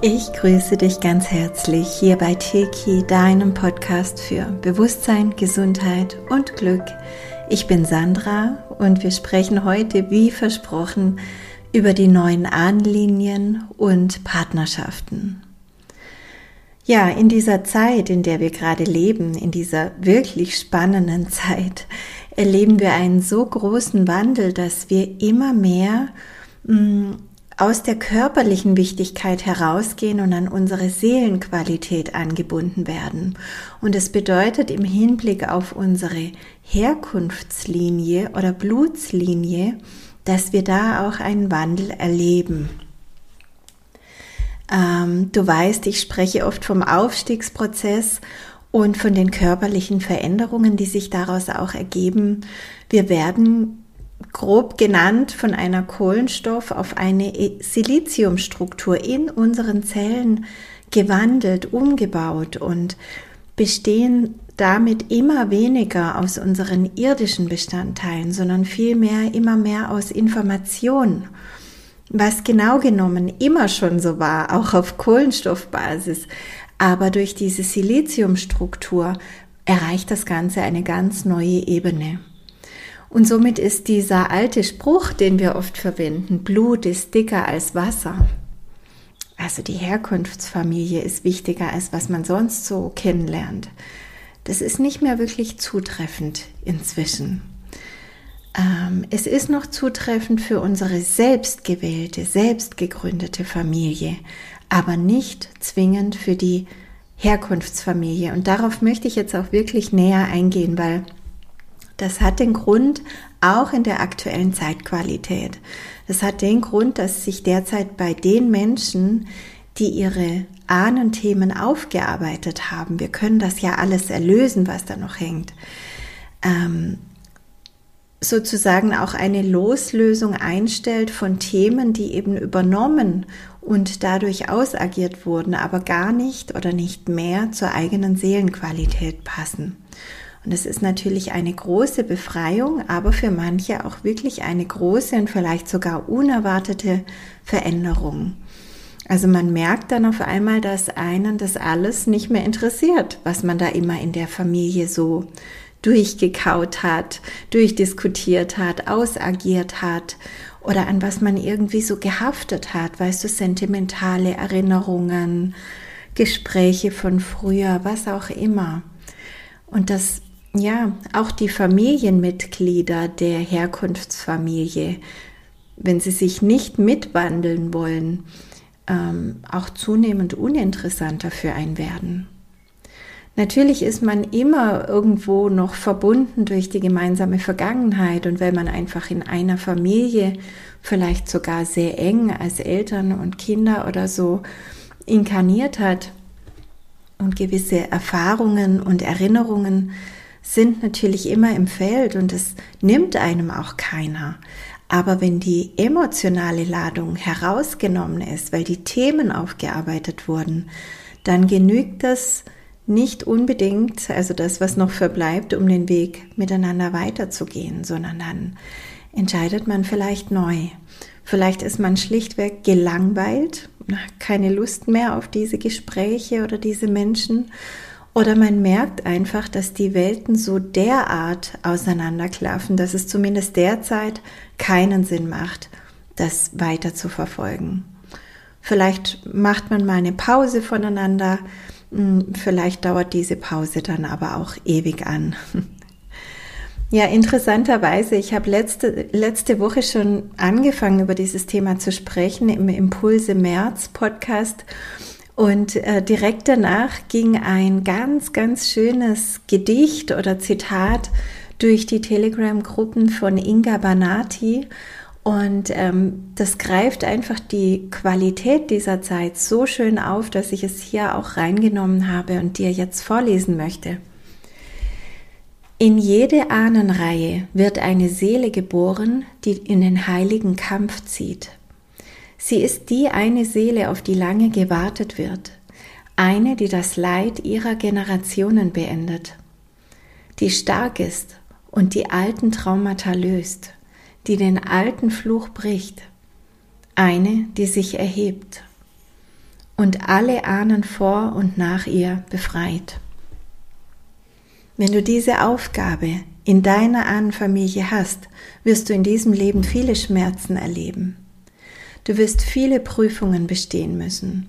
Ich grüße dich ganz herzlich hier bei Teki, deinem Podcast für Bewusstsein, Gesundheit und Glück. Ich bin Sandra und wir sprechen heute, wie versprochen, über die neuen Ahnenlinien und Partnerschaften. Ja, in dieser Zeit, in der wir gerade leben, in dieser wirklich spannenden Zeit, erleben wir einen so großen Wandel, dass wir immer mehr mh, mm, aus der körperlichen Wichtigkeit herausgehen und an unsere Seelenqualität angebunden werden. Und es bedeutet im Hinblick auf unsere Herkunftslinie oder Blutslinie, dass wir da auch einen Wandel erleben. Ähm, du weißt, ich spreche oft vom Aufstiegsprozess und von den körperlichen Veränderungen, die sich daraus auch ergeben. Wir werden grob genannt von einer Kohlenstoff auf eine Siliziumstruktur in unseren Zellen gewandelt, umgebaut und bestehen damit immer weniger aus unseren irdischen Bestandteilen, sondern vielmehr immer mehr aus Information, was genau genommen immer schon so war, auch auf Kohlenstoffbasis. Aber durch diese Siliziumstruktur erreicht das Ganze eine ganz neue Ebene. Und somit ist dieser alte Spruch, den wir oft verwenden, Blut ist dicker als Wasser. Also die Herkunftsfamilie ist wichtiger als was man sonst so kennenlernt. Das ist nicht mehr wirklich zutreffend inzwischen. Ähm, es ist noch zutreffend für unsere selbstgewählte, selbstgegründete Familie, aber nicht zwingend für die Herkunftsfamilie. Und darauf möchte ich jetzt auch wirklich näher eingehen, weil das hat den Grund auch in der aktuellen Zeitqualität. Das hat den Grund, dass sich derzeit bei den Menschen, die ihre Ahnenthemen aufgearbeitet haben, wir können das ja alles erlösen, was da noch hängt, ähm, sozusagen auch eine Loslösung einstellt von Themen, die eben übernommen und dadurch ausagiert wurden, aber gar nicht oder nicht mehr zur eigenen Seelenqualität passen. Und es ist natürlich eine große Befreiung, aber für manche auch wirklich eine große und vielleicht sogar unerwartete Veränderung. Also man merkt dann auf einmal, dass einen das alles nicht mehr interessiert, was man da immer in der Familie so durchgekaut hat, durchdiskutiert hat, ausagiert hat oder an was man irgendwie so gehaftet hat, weißt du, sentimentale Erinnerungen, Gespräche von früher, was auch immer. Und das ja, auch die Familienmitglieder der Herkunftsfamilie, wenn sie sich nicht mitwandeln wollen, ähm, auch zunehmend uninteressanter für einen werden. Natürlich ist man immer irgendwo noch verbunden durch die gemeinsame Vergangenheit und wenn man einfach in einer Familie vielleicht sogar sehr eng als Eltern und Kinder oder so inkarniert hat und gewisse Erfahrungen und Erinnerungen sind natürlich immer im Feld und es nimmt einem auch keiner. Aber wenn die emotionale Ladung herausgenommen ist, weil die Themen aufgearbeitet wurden, dann genügt das nicht unbedingt, also das, was noch verbleibt, um den Weg miteinander weiterzugehen, sondern dann entscheidet man vielleicht neu. Vielleicht ist man schlichtweg gelangweilt, keine Lust mehr auf diese Gespräche oder diese Menschen oder man merkt einfach, dass die Welten so derart auseinanderklaffen, dass es zumindest derzeit keinen Sinn macht, das weiter zu verfolgen. Vielleicht macht man mal eine Pause voneinander, hm, vielleicht dauert diese Pause dann aber auch ewig an. Ja, interessanterweise, ich habe letzte, letzte Woche schon angefangen, über dieses Thema zu sprechen im Impulse März Podcast und äh, direkt danach ging ein ganz, ganz schönes Gedicht oder Zitat durch die Telegram-Gruppen von Inga Banati. Und ähm, das greift einfach die Qualität dieser Zeit so schön auf, dass ich es hier auch reingenommen habe und dir jetzt vorlesen möchte. In jede Ahnenreihe wird eine Seele geboren, die in den heiligen Kampf zieht. Sie ist die eine Seele, auf die lange gewartet wird, eine, die das Leid ihrer Generationen beendet, die stark ist und die alten Traumata löst, die den alten Fluch bricht, eine, die sich erhebt. und alle Ahnen vor und nach ihr befreit. Wenn du diese Aufgabe in deiner Ahnenfamilie hast, wirst du in diesem Leben viele Schmerzen erleben. Du wirst viele Prüfungen bestehen müssen.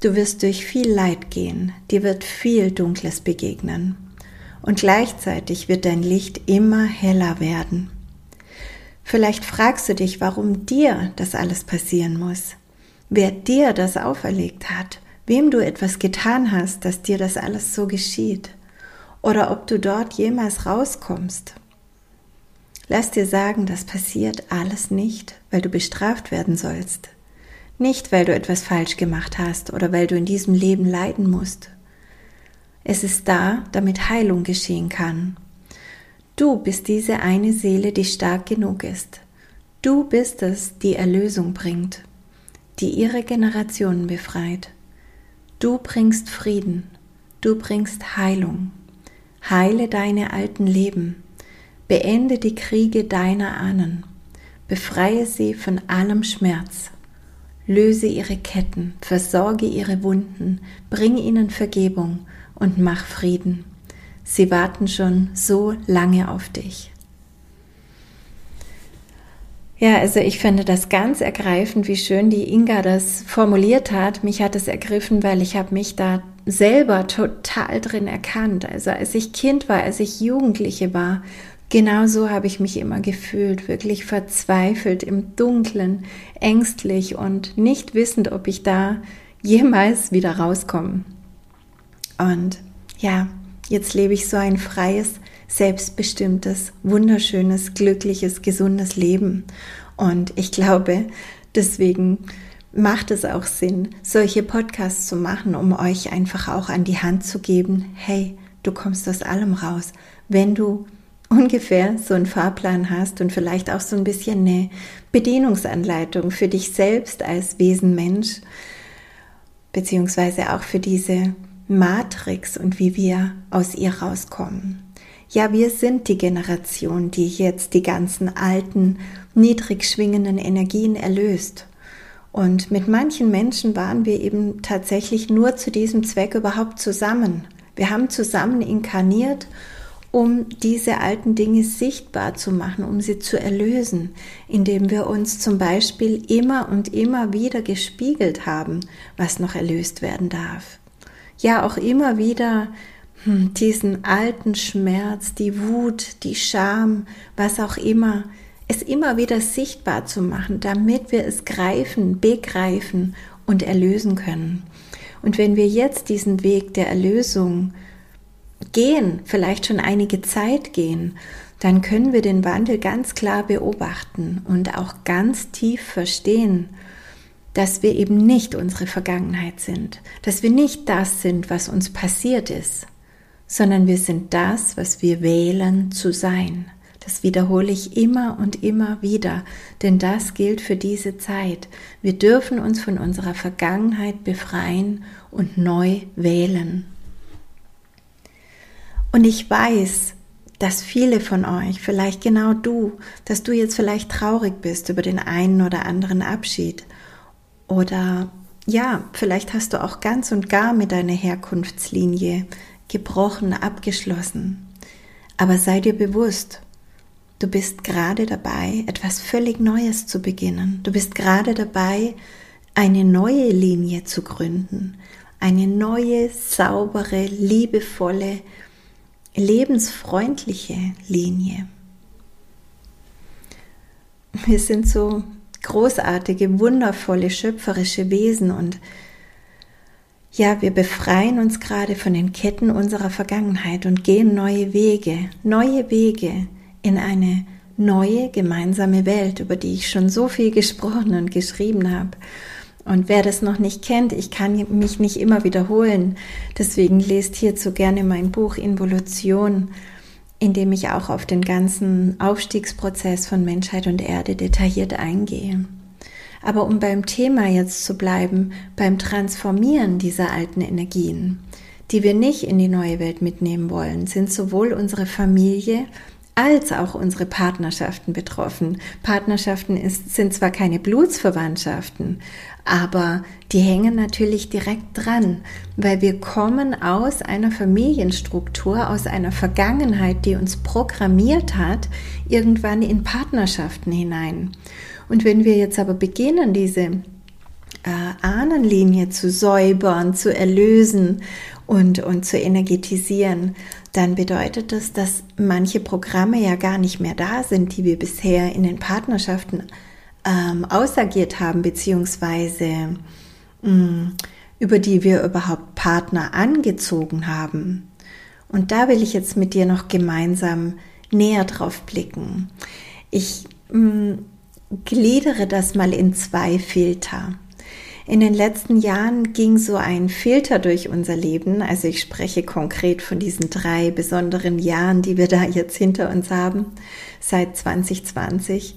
Du wirst durch viel Leid gehen, dir wird viel Dunkles begegnen. Und gleichzeitig wird dein Licht immer heller werden. Vielleicht fragst du dich, warum dir das alles passieren muss, wer dir das auferlegt hat, wem du etwas getan hast, dass dir das alles so geschieht, oder ob du dort jemals rauskommst. Lass dir sagen, das passiert alles nicht, weil du bestraft werden sollst. Nicht, weil du etwas falsch gemacht hast oder weil du in diesem Leben leiden musst. Es ist da, damit Heilung geschehen kann. Du bist diese eine Seele, die stark genug ist. Du bist es, die Erlösung bringt, die ihre Generationen befreit. Du bringst Frieden, du bringst Heilung. Heile deine alten Leben Beende die Kriege deiner Ahnen, befreie sie von allem Schmerz, löse ihre Ketten, versorge ihre Wunden, bring ihnen Vergebung und mach Frieden. Sie warten schon so lange auf dich. Ja, also ich finde das ganz ergreifend, wie schön die Inga das formuliert hat. Mich hat es ergriffen, weil ich habe mich da selber total drin erkannt. Also als ich Kind war, als ich Jugendliche war, Genau so habe ich mich immer gefühlt, wirklich verzweifelt im Dunklen, ängstlich und nicht wissend, ob ich da jemals wieder rauskomme. Und ja, jetzt lebe ich so ein freies, selbstbestimmtes, wunderschönes, glückliches, gesundes Leben. Und ich glaube, deswegen macht es auch Sinn, solche Podcasts zu machen, um euch einfach auch an die Hand zu geben, hey, du kommst aus allem raus, wenn du ungefähr so einen Fahrplan hast und vielleicht auch so ein bisschen eine Bedienungsanleitung für dich selbst als Wesen Mensch, beziehungsweise auch für diese Matrix und wie wir aus ihr rauskommen. Ja, wir sind die Generation, die jetzt die ganzen alten, niedrig schwingenden Energien erlöst. Und mit manchen Menschen waren wir eben tatsächlich nur zu diesem Zweck überhaupt zusammen. Wir haben zusammen inkarniert um diese alten Dinge sichtbar zu machen, um sie zu erlösen, indem wir uns zum Beispiel immer und immer wieder gespiegelt haben, was noch erlöst werden darf. Ja, auch immer wieder hm, diesen alten Schmerz, die Wut, die Scham, was auch immer, es immer wieder sichtbar zu machen, damit wir es greifen, begreifen und erlösen können. Und wenn wir jetzt diesen Weg der Erlösung gehen, vielleicht schon einige Zeit gehen, dann können wir den Wandel ganz klar beobachten und auch ganz tief verstehen, dass wir eben nicht unsere Vergangenheit sind, dass wir nicht das sind, was uns passiert ist, sondern wir sind das, was wir wählen zu sein. Das wiederhole ich immer und immer wieder, denn das gilt für diese Zeit. Wir dürfen uns von unserer Vergangenheit befreien und neu wählen. Und ich weiß, dass viele von euch, vielleicht genau du, dass du jetzt vielleicht traurig bist über den einen oder anderen Abschied. Oder ja, vielleicht hast du auch ganz und gar mit deiner Herkunftslinie gebrochen, abgeschlossen. Aber sei dir bewusst, du bist gerade dabei, etwas völlig Neues zu beginnen. Du bist gerade dabei, eine neue Linie zu gründen. Eine neue, saubere, liebevolle, lebensfreundliche Linie. Wir sind so großartige, wundervolle, schöpferische Wesen und ja, wir befreien uns gerade von den Ketten unserer Vergangenheit und gehen neue Wege, neue Wege in eine neue gemeinsame Welt, über die ich schon so viel gesprochen und geschrieben habe. Und wer das noch nicht kennt, ich kann mich nicht immer wiederholen. Deswegen lest hierzu gerne mein Buch Involution, in dem ich auch auf den ganzen Aufstiegsprozess von Menschheit und Erde detailliert eingehe. Aber um beim Thema jetzt zu bleiben, beim Transformieren dieser alten Energien, die wir nicht in die neue Welt mitnehmen wollen, sind sowohl unsere Familie als auch unsere Partnerschaften betroffen. Partnerschaften ist, sind zwar keine Blutsverwandtschaften, aber die hängen natürlich direkt dran, weil wir kommen aus einer Familienstruktur, aus einer Vergangenheit, die uns programmiert hat, irgendwann in Partnerschaften hinein. Und wenn wir jetzt aber beginnen, diese äh, Ahnenlinie zu säubern, zu erlösen und, und zu energetisieren, dann bedeutet das, dass manche Programme ja gar nicht mehr da sind, die wir bisher in den Partnerschaften ähm, ausagiert haben, beziehungsweise mh, mm, über die wir überhaupt Partner angezogen haben. Und da will ich jetzt mit dir noch gemeinsam näher drauf blicken. Ich mh, mm, gliedere das mal in zwei Filter. In den letzten Jahren ging so ein Filter durch unser Leben. Also ich spreche konkret von diesen drei besonderen Jahren, die wir da jetzt hinter uns haben, seit 2020.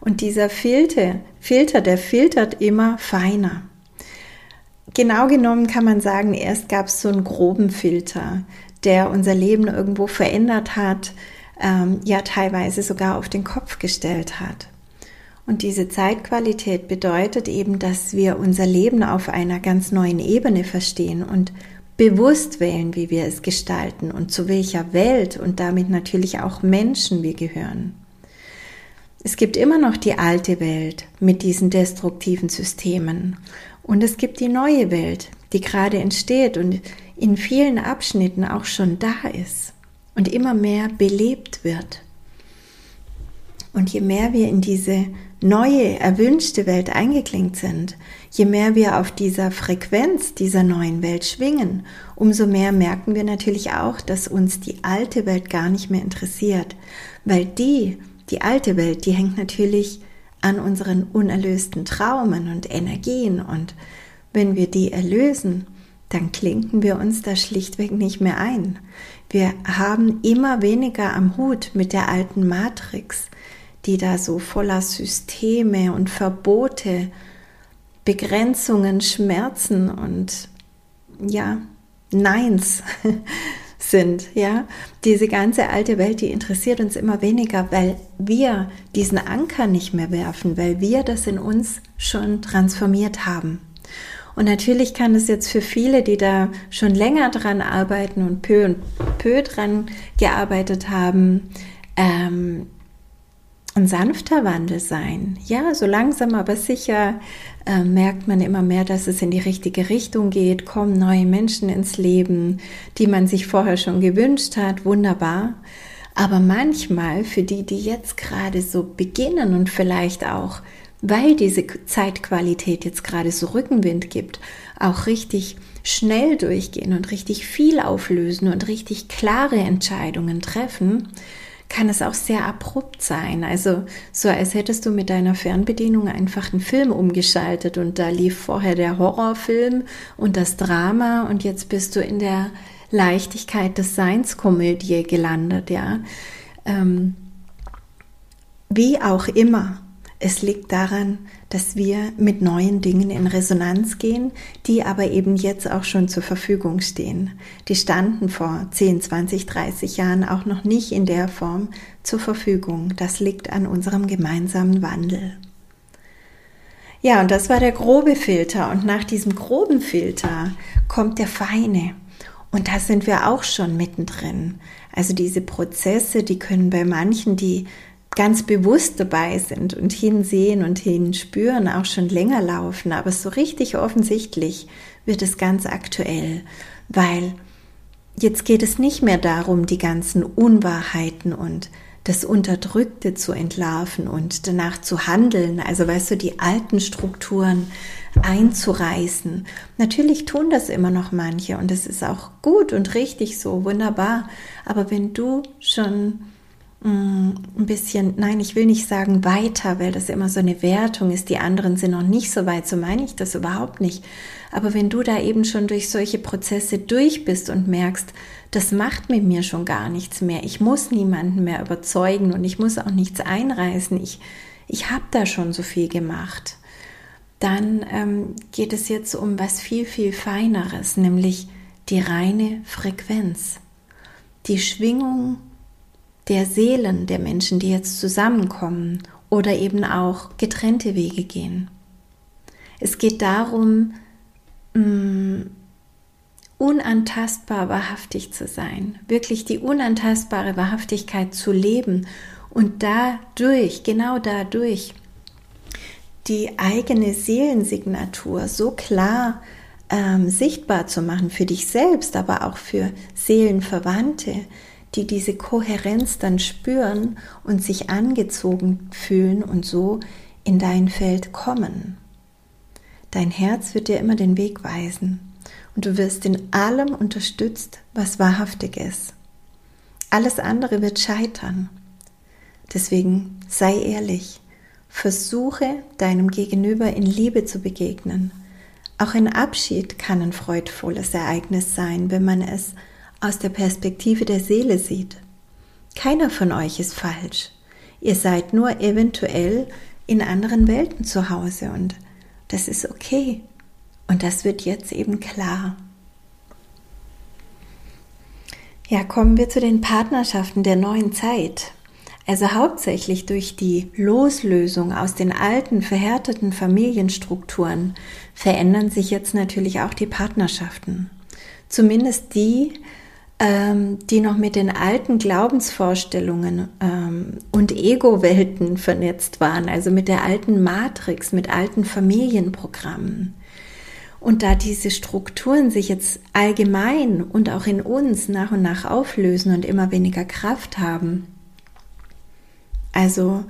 Und dieser Filter, Filter, der filtert immer feiner. Genau genommen kann man sagen, erst gab es so einen groben Filter, der unser Leben irgendwo verändert hat, ähm, ja teilweise sogar auf den Kopf gestellt hat. Und diese Zeitqualität bedeutet eben, dass wir unser Leben auf einer ganz neuen Ebene verstehen und bewusst wählen, wie wir es gestalten und zu welcher Welt und damit natürlich auch Menschen wir gehören. Es gibt immer noch die alte Welt mit diesen destruktiven Systemen und es gibt die neue Welt, die gerade entsteht und in vielen Abschnitten auch schon da ist und immer mehr belebt wird. Und je mehr wir in diese neue, erwünschte Welt eingeklingt sind, je mehr wir auf dieser Frequenz dieser neuen Welt schwingen, umso mehr merken wir natürlich auch, dass uns die alte Welt gar nicht mehr interessiert, weil die, die alte Welt, die hängt natürlich an unseren unerlösten Traumen und Energien und wenn wir die erlösen, dann klinken wir uns da schlichtweg nicht mehr ein. Wir haben immer weniger am Hut mit der alten Matrix, die da so voller Systeme und Verbote, Begrenzungen, Schmerzen und ja, Neins sind, ja. Diese ganze alte Welt, die interessiert uns immer weniger, weil wir diesen Anker nicht mehr werfen, weil wir das in uns schon transformiert haben. Und natürlich kann es jetzt für viele, die da schon länger dran arbeiten und peu und peu dran gearbeitet haben, ähm, ein sanfter Wandel sein. Ja, so langsam aber sicher äh, merkt man immer mehr, dass es in die richtige Richtung geht, kommen neue Menschen ins Leben, die man sich vorher schon gewünscht hat. Wunderbar. Aber manchmal für die, die jetzt gerade so beginnen und vielleicht auch, weil diese Zeitqualität jetzt gerade so Rückenwind gibt, auch richtig schnell durchgehen und richtig viel auflösen und richtig klare Entscheidungen treffen, kann es auch sehr abrupt sein. Also so, als hättest du mit deiner Fernbedienung einfach einen Film umgeschaltet und da lief vorher der Horrorfilm und das Drama und jetzt bist du in der Leichtigkeit des Seinskomödie gelandet, ja. Ähm, wie auch immer. Es liegt daran, dass wir mit neuen Dingen in Resonanz gehen, die aber eben jetzt auch schon zur Verfügung stehen. Die standen vor 10, 20, 30 Jahren auch noch nicht in der Form zur Verfügung. Das liegt an unserem gemeinsamen Wandel. Ja, und das war der grobe Filter. Und nach diesem groben Filter kommt der feine. Und da sind wir auch schon mittendrin. Also diese Prozesse, die können bei manchen, die ganz bewusst dabei sind und hinsehen und hinspüren, auch schon länger laufen. Aber so richtig offensichtlich wird es ganz aktuell, weil jetzt geht es nicht mehr darum, die ganzen Unwahrheiten und das Unterdrückte zu entlarven und danach zu handeln, also weißt du, die alten Strukturen einzureißen. Natürlich tun das immer noch manche und es ist auch gut und richtig so, wunderbar. Aber wenn du schon ein bisschen, nein, ich will nicht sagen weiter, weil das immer so eine Wertung ist, die anderen sind noch nicht so weit, so meine ich das überhaupt nicht. Aber wenn du da eben schon durch solche Prozesse durch bist und merkst, das macht mit mir schon gar nichts mehr, ich muss niemanden mehr überzeugen und ich muss auch nichts einreißen, ich, ich habe da schon so viel gemacht, dann ähm, geht es jetzt um was viel, viel Feineres, nämlich die reine Frequenz, die Schwingung der Seelen der Menschen, die jetzt zusammenkommen oder eben auch getrennte Wege gehen. Es geht darum, mm, unantastbar wahrhaftig zu sein, wirklich die unantastbare Wahrhaftigkeit zu leben und dadurch, genau dadurch, die eigene Seelensignatur so klar ähm, sichtbar zu machen für dich selbst, aber auch für Seelenverwandte, die diese Kohärenz dann spüren und sich angezogen fühlen und so in dein Feld kommen. Dein Herz wird dir immer den Weg weisen und du wirst in allem unterstützt, was wahrhaftig ist. Alles andere wird scheitern. Deswegen sei ehrlich, versuche deinem Gegenüber in Liebe zu begegnen. Auch ein Abschied kann ein freudvolles Ereignis sein, wenn man es aus der Perspektive der Seele sieht. Keiner von euch ist falsch. Ihr seid nur eventuell in anderen Welten zu Hause und das ist okay. Und das wird jetzt eben klar. Ja, kommen wir zu den Partnerschaften der neuen Zeit. Also hauptsächlich durch die Loslösung aus den alten, verhärteten Familienstrukturen verändern sich jetzt natürlich auch die Partnerschaften. Zumindest die, ähm, die noch mit den alten Glaubensvorstellungen ähm, und Ego-Welten vernetzt waren, also mit der alten Matrix, mit alten Familienprogrammen. Und da diese Strukturen sich jetzt allgemein und auch in uns nach und nach auflösen und immer weniger Kraft haben, also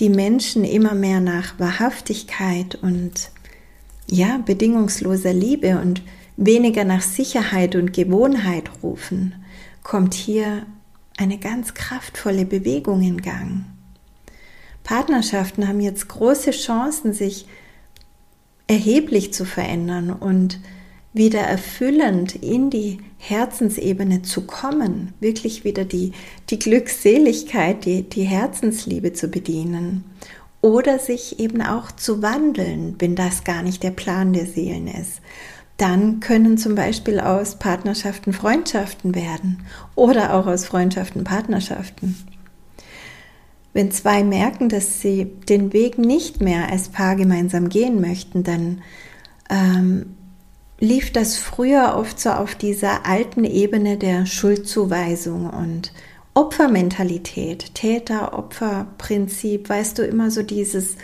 die Menschen immer mehr nach Wahrhaftigkeit und ja, bedingungsloser Liebe und weniger nach Sicherheit und Gewohnheit rufen, kommt hier eine ganz kraftvolle Bewegung in Gang. Partnerschaften haben jetzt große Chancen, sich erheblich zu verändern und wieder erfüllend in die Herzensebene zu kommen, wirklich wieder die, die Glückseligkeit, die, die Herzensliebe zu bedienen oder sich eben auch zu wandeln, wenn das gar nicht der Plan der Seelen ist dann können zum Beispiel aus Partnerschaften Freundschaften werden oder auch aus Freundschaften Partnerschaften. Wenn zwei merken, dass sie den Weg nicht mehr als Paar gemeinsam gehen möchten, dann ähm, lief das früher oft so auf dieser alten Ebene der Schuldzuweisung und Opfermentalität, Täter-Opfer-Prinzip, weißt du, immer so dieses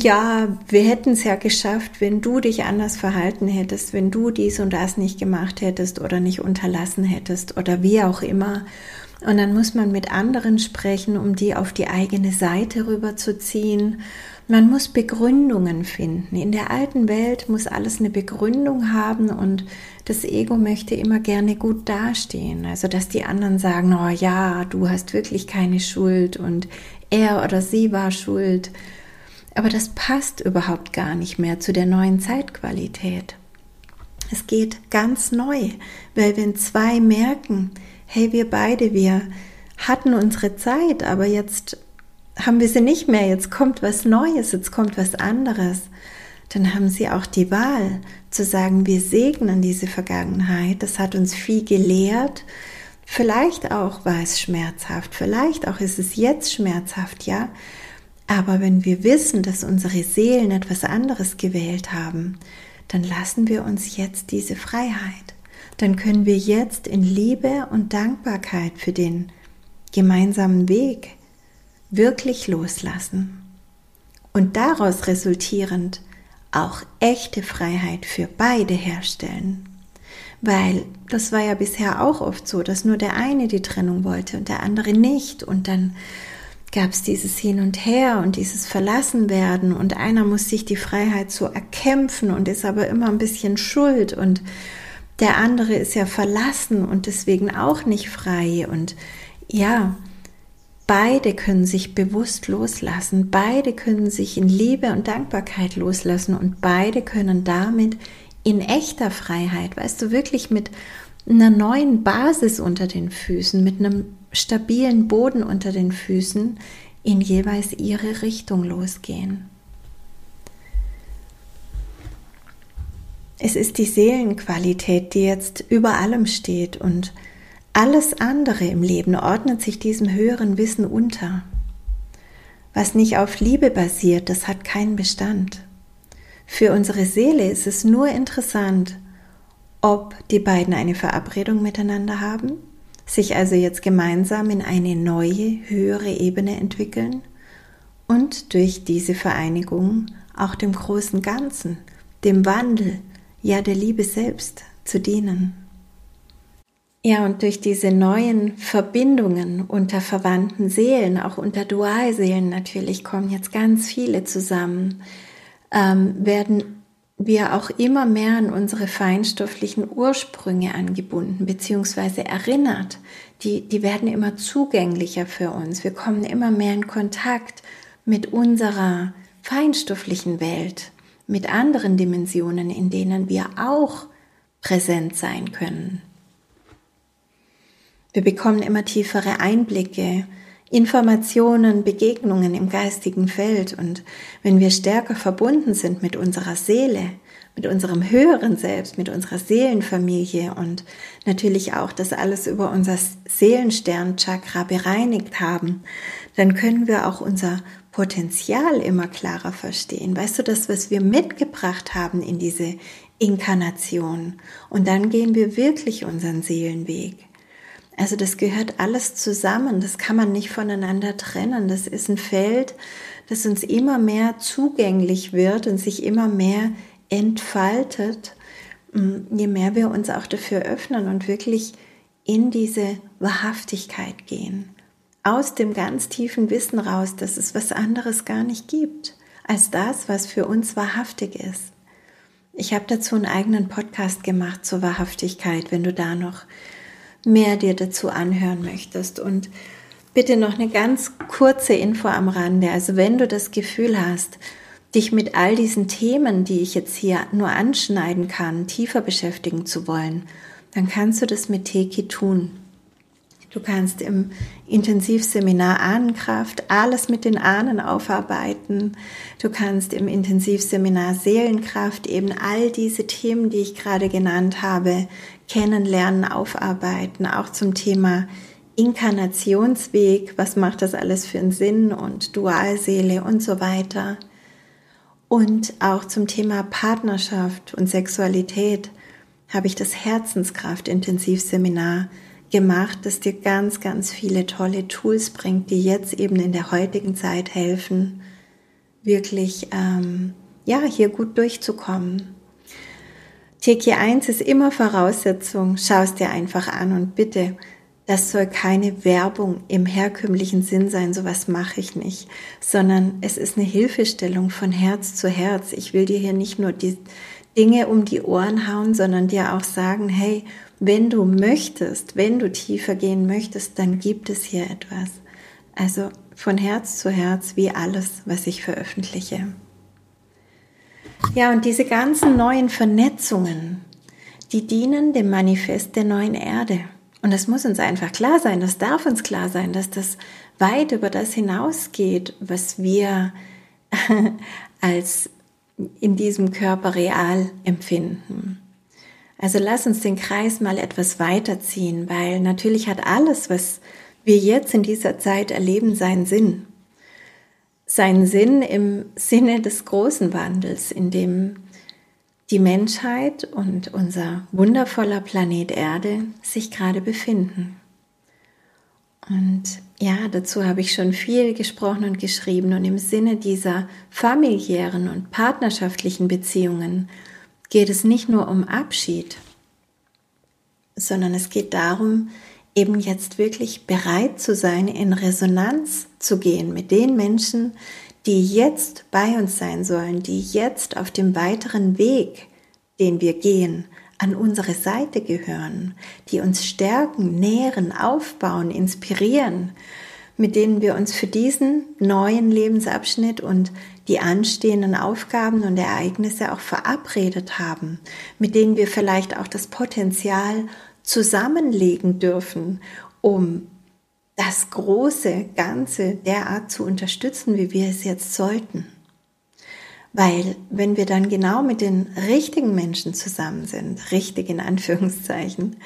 ja, wir hätten es ja geschafft, wenn du dich anders verhalten hättest, wenn du dies und das nicht gemacht hättest oder nicht unterlassen hättest oder wie auch immer. Und dann muss man mit anderen sprechen, um die auf die eigene Seite rüberzuziehen. Man muss Begründungen finden. In der alten Welt muss alles eine Begründung haben und das Ego möchte immer gerne gut dastehen. Also, dass die anderen sagen, oh ja, du hast wirklich keine Schuld und er oder sie war schuld. Aber das passt überhaupt gar nicht mehr zu der neuen Zeitqualität. Es geht ganz neu, weil wenn zwei merken, hey, wir beide, wir hatten unsere Zeit, aber jetzt haben wir sie nicht mehr, jetzt kommt was Neues, jetzt kommt was anderes, dann haben sie auch die Wahl zu sagen, wir segnen diese Vergangenheit, das hat uns viel gelehrt, vielleicht auch war es schmerzhaft, vielleicht auch ist es jetzt schmerzhaft, ja, aber wenn wir wissen, dass unsere Seelen etwas anderes gewählt haben, dann lassen wir uns jetzt diese Freiheit. Dann können wir jetzt in Liebe und Dankbarkeit für den gemeinsamen Weg wirklich loslassen. Und daraus resultierend auch echte Freiheit für beide herstellen. Weil das war ja bisher auch oft so, dass nur der eine die Trennung wollte und der andere nicht. Und dann gab es dieses Hin und Her und dieses Verlassenwerden und einer muss sich die Freiheit so erkämpfen und ist aber immer ein bisschen schuld und der andere ist ja verlassen und deswegen auch nicht frei und ja, beide können sich bewusst loslassen, beide können sich in Liebe und Dankbarkeit loslassen und beide können damit in echter Freiheit, weißt du, wirklich mit einer neuen Basis unter den Füßen, mit einem stabilen Boden unter den Füßen in jeweils ihre Richtung losgehen. Es ist die Seelenqualität, die jetzt über allem steht und Alles andere im Leben ordnet sich diesem höheren Wissen unter. Was nicht auf Liebe basiert, das hat keinen Bestand. Für unsere Seele ist es nur interessant, ob die beiden eine Verabredung miteinander haben, sich also jetzt gemeinsam in eine neue, höhere Ebene entwickeln und durch diese Vereinigung auch dem großen Ganzen, dem Wandel, ja der Liebe selbst zu dienen. Ja, und durch diese neuen Verbindungen unter verwandten Seelen, auch unter Dualseelen natürlich, kommen jetzt ganz viele zusammen, ähm, werden wir auch immer mehr an unsere feinstofflichen Ursprünge angebunden, beziehungsweise erinnert. Die, die werden immer zugänglicher für uns. Wir kommen immer mehr in Kontakt mit unserer feinstofflichen Welt, mit anderen Dimensionen, in denen wir auch präsent sein können. Wir bekommen immer tiefere Einblicke, Informationen, Begegnungen im geistigen Feld und wenn wir stärker verbunden sind mit unserer Seele, mit unserem höheren Selbst, mit unserer Seelenfamilie und natürlich auch das alles über unser Seelensternchakra bereinigt haben, dann können wir auch unser Potenzial immer klarer verstehen. Weißt du, das, was wir mitgebracht haben in diese Inkarnation. Und dann gehen wir wirklich unseren Seelenweg. Also das gehört alles zusammen, das kann man nicht voneinander trennen. Das ist ein Feld, das uns immer mehr zugänglich wird und sich immer mehr entfaltet, mm, je mehr wir uns auch dafür öffnen und wirklich in diese Wahrhaftigkeit gehen. Aus dem ganz tiefen Wissen raus, dass es was anderes gar nicht gibt, als das, was für uns wahrhaftig ist. Ich habe dazu einen eigenen Podcast gemacht zur Wahrhaftigkeit, wenn du da noch mehr dir dazu anhören möchtest. Und bitte noch eine ganz kurze Info am Rande. Also wenn du das Gefühl hast, dich mit all diesen Themen, die ich jetzt hier nur anschneiden kann, tiefer beschäftigen zu wollen, dann kannst du das mit Teki tun. Du kannst im Intensivseminar Ahnenkraft alles mit den Ahnen aufarbeiten. Du kannst im Intensivseminar Seelenkraft eben all diese Themen, die ich gerade genannt habe, kennenlernen, aufarbeiten, auch zum Thema Inkarnationsweg, was macht das alles für einen Sinn und Dualseele und so weiter. Und auch zum Thema Partnerschaft und Sexualität habe ich das Herzenskraft-Intensivseminar gemacht, das dir ganz, ganz viele tolle Tools bringt, die jetzt eben in der heutigen Zeit helfen, wirklich ähm, ja hier gut durchzukommen. TK1 ist immer Voraussetzung, schau es dir einfach an und bitte, das soll keine Werbung im herkömmlichen Sinn sein, sowas mache ich nicht, sondern es ist eine Hilfestellung von Herz zu Herz. Ich will dir hier nicht nur die Dinge um die Ohren hauen, sondern dir auch sagen, hey, wenn du möchtest, wenn du tiefer gehen möchtest, dann gibt es hier etwas. Also von Herz zu Herz wie alles, was ich veröffentliche. Ja, und diese ganzen neuen Vernetzungen, die dienen dem Manifest der neuen Erde. Und das muss uns einfach klar sein, das darf uns klar sein, dass das weit über das hinausgeht, was wir als in diesem Körper real empfinden. Also lass uns den Kreis mal etwas weiterziehen, weil natürlich hat alles, was wir jetzt in dieser Zeit erleben, seinen Sinn seinen Sinn im Sinne des großen Wandels, in dem die Menschheit und unser wundervoller Planet Erde sich gerade befinden. Und ja, dazu habe ich schon viel gesprochen und geschrieben und im Sinne dieser familiären und partnerschaftlichen Beziehungen geht es nicht nur um Abschied, sondern es geht darum, eben jetzt wirklich bereit zu sein, in Resonanz zu gehen mit den Menschen, die jetzt bei uns sein sollen, die jetzt auf dem weiteren Weg, den wir gehen, an unsere Seite gehören, die uns stärken, nähren, aufbauen, inspirieren, mit denen wir uns für diesen neuen Lebensabschnitt und die anstehenden Aufgaben und Ereignisse auch verabredet haben, mit denen wir vielleicht auch das Potenzial zusammenlegen dürfen, um das große Ganze derart zu unterstützen, wie wir es jetzt sollten. Weil wenn wir dann genau mit den richtigen Menschen zusammen sind, richtig in Anführungszeichen,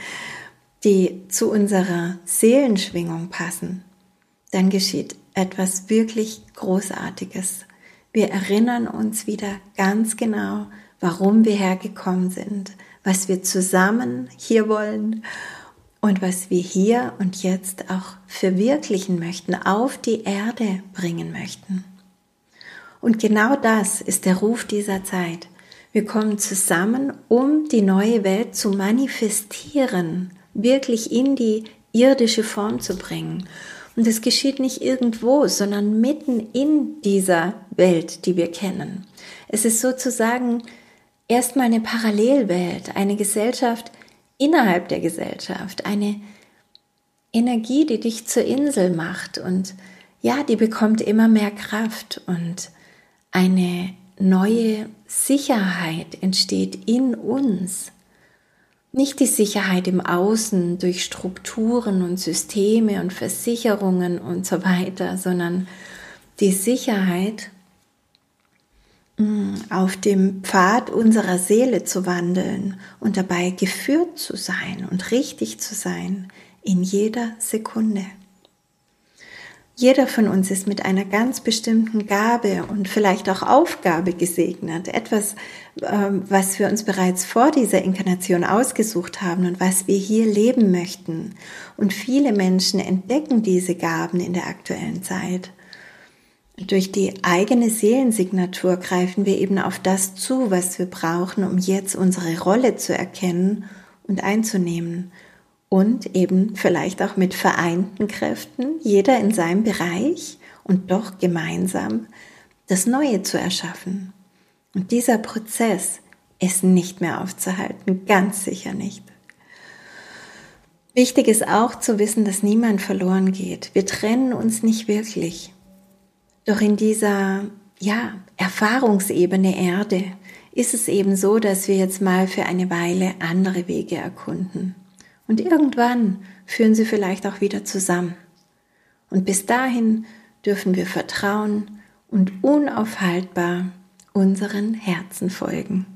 die zu unserer Seelenschwingung passen, dann geschieht etwas wirklich Großartiges. Wir erinnern uns wieder ganz genau, warum wir hergekommen sind, was wir zusammen hier wollen und was wir hier und jetzt auch verwirklichen möchten, auf die Erde bringen möchten. Und genau das ist der Ruf dieser Zeit. Wir kommen zusammen, um die neue Welt zu manifestieren, wirklich in die irdische Form zu bringen. Und es geschieht nicht irgendwo, sondern mitten in dieser Welt, die wir kennen. Es ist sozusagen erstmal eine Parallelwelt, eine Gesellschaft innerhalb der Gesellschaft, eine Energie, die dich zur Insel macht und ja, die bekommt immer mehr Kraft und eine neue Sicherheit entsteht in uns. Nicht die Sicherheit im Außen durch Strukturen und Systeme und Versicherungen und so weiter, sondern die Sicherheit, mm, auf dem Pfad unserer Seele zu wandeln und dabei geführt zu sein und richtig zu sein in jeder Sekunde. Jeder von uns ist mit einer ganz bestimmten Gabe und vielleicht auch Aufgabe gesegnet. Etwas, ähm, was wir uns bereits vor dieser Inkarnation ausgesucht haben und was wir hier leben möchten. Und viele Menschen entdecken diese Gaben in der aktuellen Zeit. Durch die eigene Seelensignatur greifen wir eben auf das zu, was wir brauchen, um jetzt unsere Rolle zu erkennen und einzunehmen und eben vielleicht auch mit vereinten Kräften, jeder in seinem Bereich und doch gemeinsam das Neue zu erschaffen. Und dieser Prozess ist nicht mehr aufzuhalten, ganz sicher nicht. Wichtig ist auch zu wissen, dass niemand verloren geht. Wir trennen uns nicht wirklich. Doch in dieser, ja, Erfahrungsebene Erde ist es eben so, dass wir jetzt mal für eine Weile andere Wege erkunden. Und irgendwann führen sie vielleicht auch wieder zusammen. Und bis dahin dürfen wir vertrauen und unaufhaltbar unseren Herzen folgen.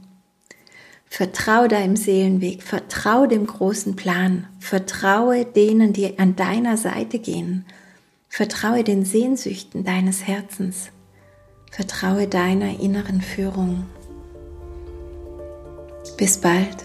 Vertrau deinem Seelenweg, vertrau dem großen Plan, vertraue denen, die an deiner Seite gehen, vertraue den Sehnsüchten deines Herzens, vertraue deiner inneren Führung. Bis bald.